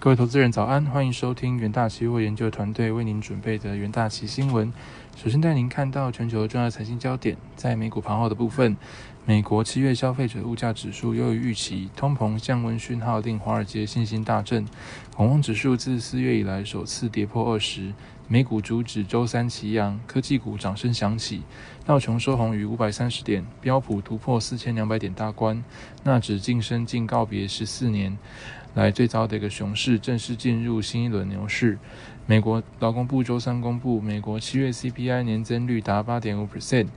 各位投资人早安，欢迎收听元大期货研究团队为您准备的元大期新闻。首先带您看到全球重要财经焦点，在美股盘后的部分，美国七月消费者物价指数优于预期，通膨降温讯号令华尔街信心大振，恐慌指数自四月以来首次跌破二十。美股主指周三齐扬，科技股掌声响起，道琼收红逾五百三十点，标普突破四千两百点大关，纳指晋升近告别十四年。来最早的一个熊市正式进入新一轮牛市。美国劳工部周三公布，美国七月 CPI 年增率达八点五 percent，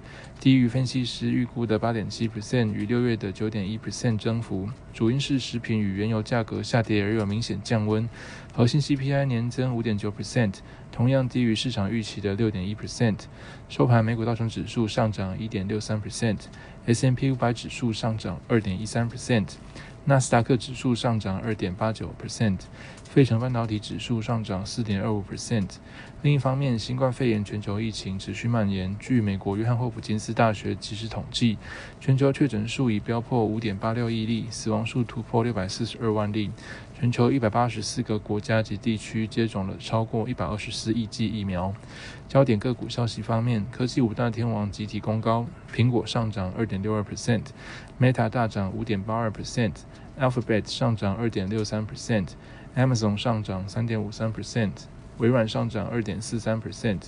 低于分析师预估的八点七 percent 与六月的九点一 percent 增幅，主因是食品与原油价格下跌而有明显降温。核心 CPI 年增五点九 percent，同样低于市场预期的六点一 percent。收盘，美股道琼指数上涨一点六三 percent，S&P 五百指数上涨二点一三 percent。纳斯达克指数上涨二点八九 percent，费城半导体指数上涨四点二五 percent。另一方面，新冠肺炎全球疫情持续蔓延。据美国约翰霍普金斯大学及时统计，全球确诊数已飙破五点八六亿例，死亡数突破六百四十二万例。全球一百八十四个国家及地区接种了超过一百二十四亿剂疫苗。焦点个股消息方面，科技五大天王集体公告，苹果上涨二点六二 percent，Meta 大涨五点八二 percent，Alphabet 上涨二点六三 percent，Amazon 上涨三点五三 percent，微软上涨二点四三 percent。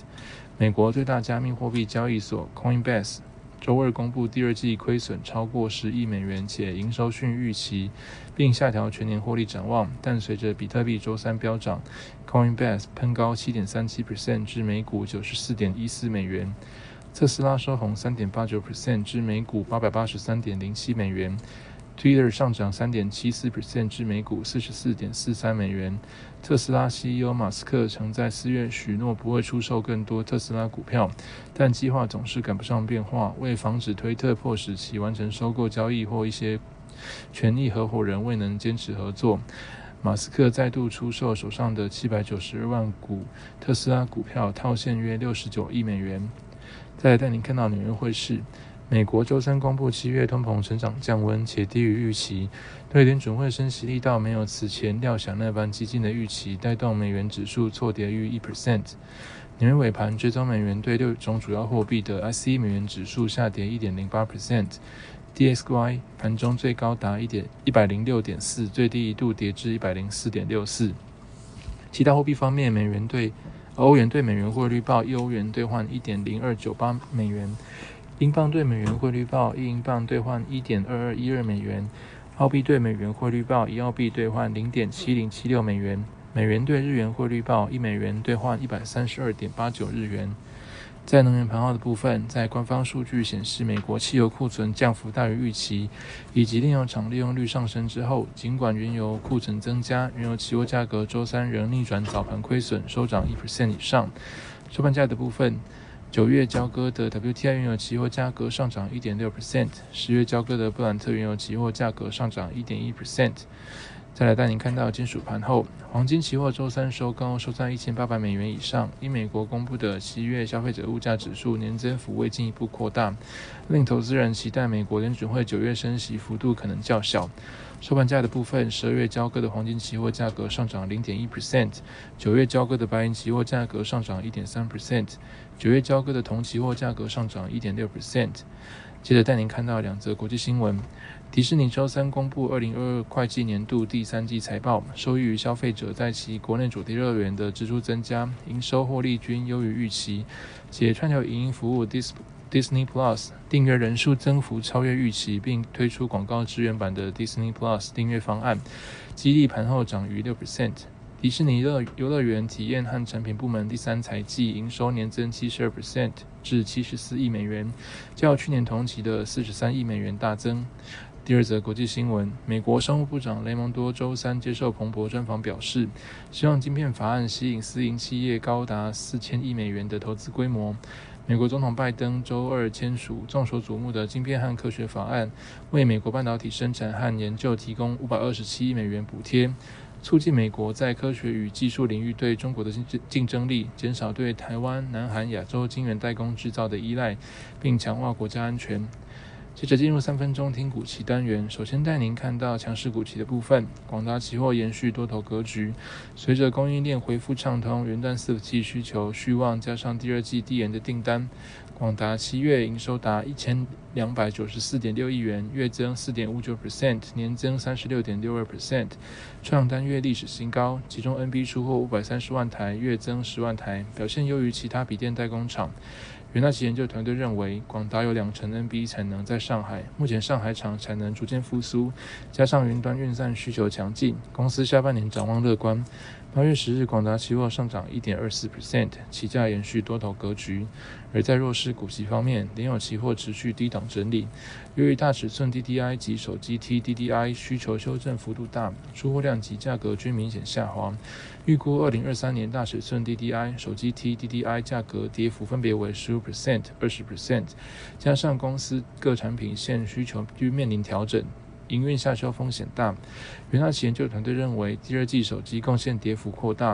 美国最大加密货币交易所 Coinbase。周二公布第二季亏损超过十亿美元，且营收逊预期，并下调全年获利展望。但随着比特币周三飙涨，Coinbase 喷高七点三七 percent 至每股九十四点一四美元。特斯拉收红三点八九 percent 至每股八百八十三点零七美元。Twitter 上涨三点七四 percent 至每股四十四点四三美元。特斯拉 CEO 马斯克曾在四月许诺不会出售更多特斯拉股票，但计划总是赶不上变化。为防止推特迫使其完成收购交易或一些权力合伙人未能坚持合作，马斯克再度出售手上的七百九十二万股特斯拉股票，套现约六十九亿美元。再带您看到纽约汇市。美国周三公布七月通膨成长降温，且低于预期，对联准会升息力道没有此前料想那般激进的预期，带动美元指数错跌逾一 percent。纽约尾盘追踪美元对六种主要货币的 ICE 美元指数下跌一点零八 percent，DXY 盘中最高达一点一百零六点四，最低一度跌至一百零四点六四。其他货币方面，美元对欧元对美元汇率报一欧元兑换一点零二九八美元。英镑兑美元汇率报一英镑兑换一点二二一二美元，澳币兑美元汇率报一澳币兑换零点七零七六美元，美元兑日元汇率报一美元兑换一百三十二点八九日元。在能源盘号的部分，在官方数据显示美国汽油库存降幅大于预期，以及炼油厂利用率上升之后，尽管原油库存增加，原油期货价格周三仍逆转早盘亏损，收涨一 percent 以上。收盘价的部分。九月交割的 WTI 原油期货价格上涨一点六 percent，十月交割的布兰特原油期货价格上涨一点一 percent。再来带您看到金属盘后，黄金期货周三收高，收在一千八百美元以上。因美国公布的七月消费者物价指数年增幅未进一步扩大，令投资人期待美国联准会九月升息幅度可能较小。收盘价的部分，十二月交割的黄金期货价格上涨零点一 percent，九月交割的白银期货价格上涨一点三 percent，九月交割的铜期货价格上涨一点六 percent。接着带您看到两则国际新闻：迪士尼周三公布二零二二会计年度第三季财报，受益于消费者在其国内主题乐园的支出增加，营收获利均优于预期，且串流影音服务 Dis。Disney Plus 订阅人数增幅超越预期，并推出广告支援版的 Disney Plus 订阅方案，激励盘后涨逾六 percent。迪士尼乐游乐园体验和产品部门第三财季营收年增七十二 percent 至七十四亿美元，较去年同期的四十三亿美元大增。第二则国际新闻：美国商务部长雷蒙多周三接受彭博专访表示，希望晶片法案吸引私营企业高达四千亿美元的投资规模。美国总统拜登周二签署众所瞩目的晶片和科学法案，为美国半导体生产和研究提供五百二十七亿美元补贴，促进美国在科学与技术领域对中国的竞竞争力，减少对台湾、南韩、亚洲晶圆代工制造的依赖，并强化国家安全。接着进入三分钟听股期单元，首先带您看到强势股期的部分。广达期货延续多头格局，随着供应链恢复畅通，元旦四季需求续旺，加上第二季递延的订单，广达七月营收达一千两百九十四点六亿元，月增四点五九 percent，年增三十六点六二 percent，创单月历史新高。其中 NB 出货五百三十万台，月增十万台，表现优于其他笔电代工厂。元大旗研究团队认为，广达有两成 NB 产能在上海，目前上海厂产能逐渐复苏，加上云端运算需求强劲，公司下半年展望乐观。八月十日，广达期货上涨一点二四 percent，期价延续多头格局。而在弱势股息方面，联友期货持续低档整理，由于大尺寸 DDI 及手机 TDDI 需求修正幅度大，出货量及价格均明显下滑。预估二零二三年大尺寸 DDI、手机 TDDI 价格跌幅分别为十五 percent、二十 percent，加上公司各产品线需求均面临调整。营运下修风险大，元大旗研究团队认为，第二季手机贡献跌幅扩大，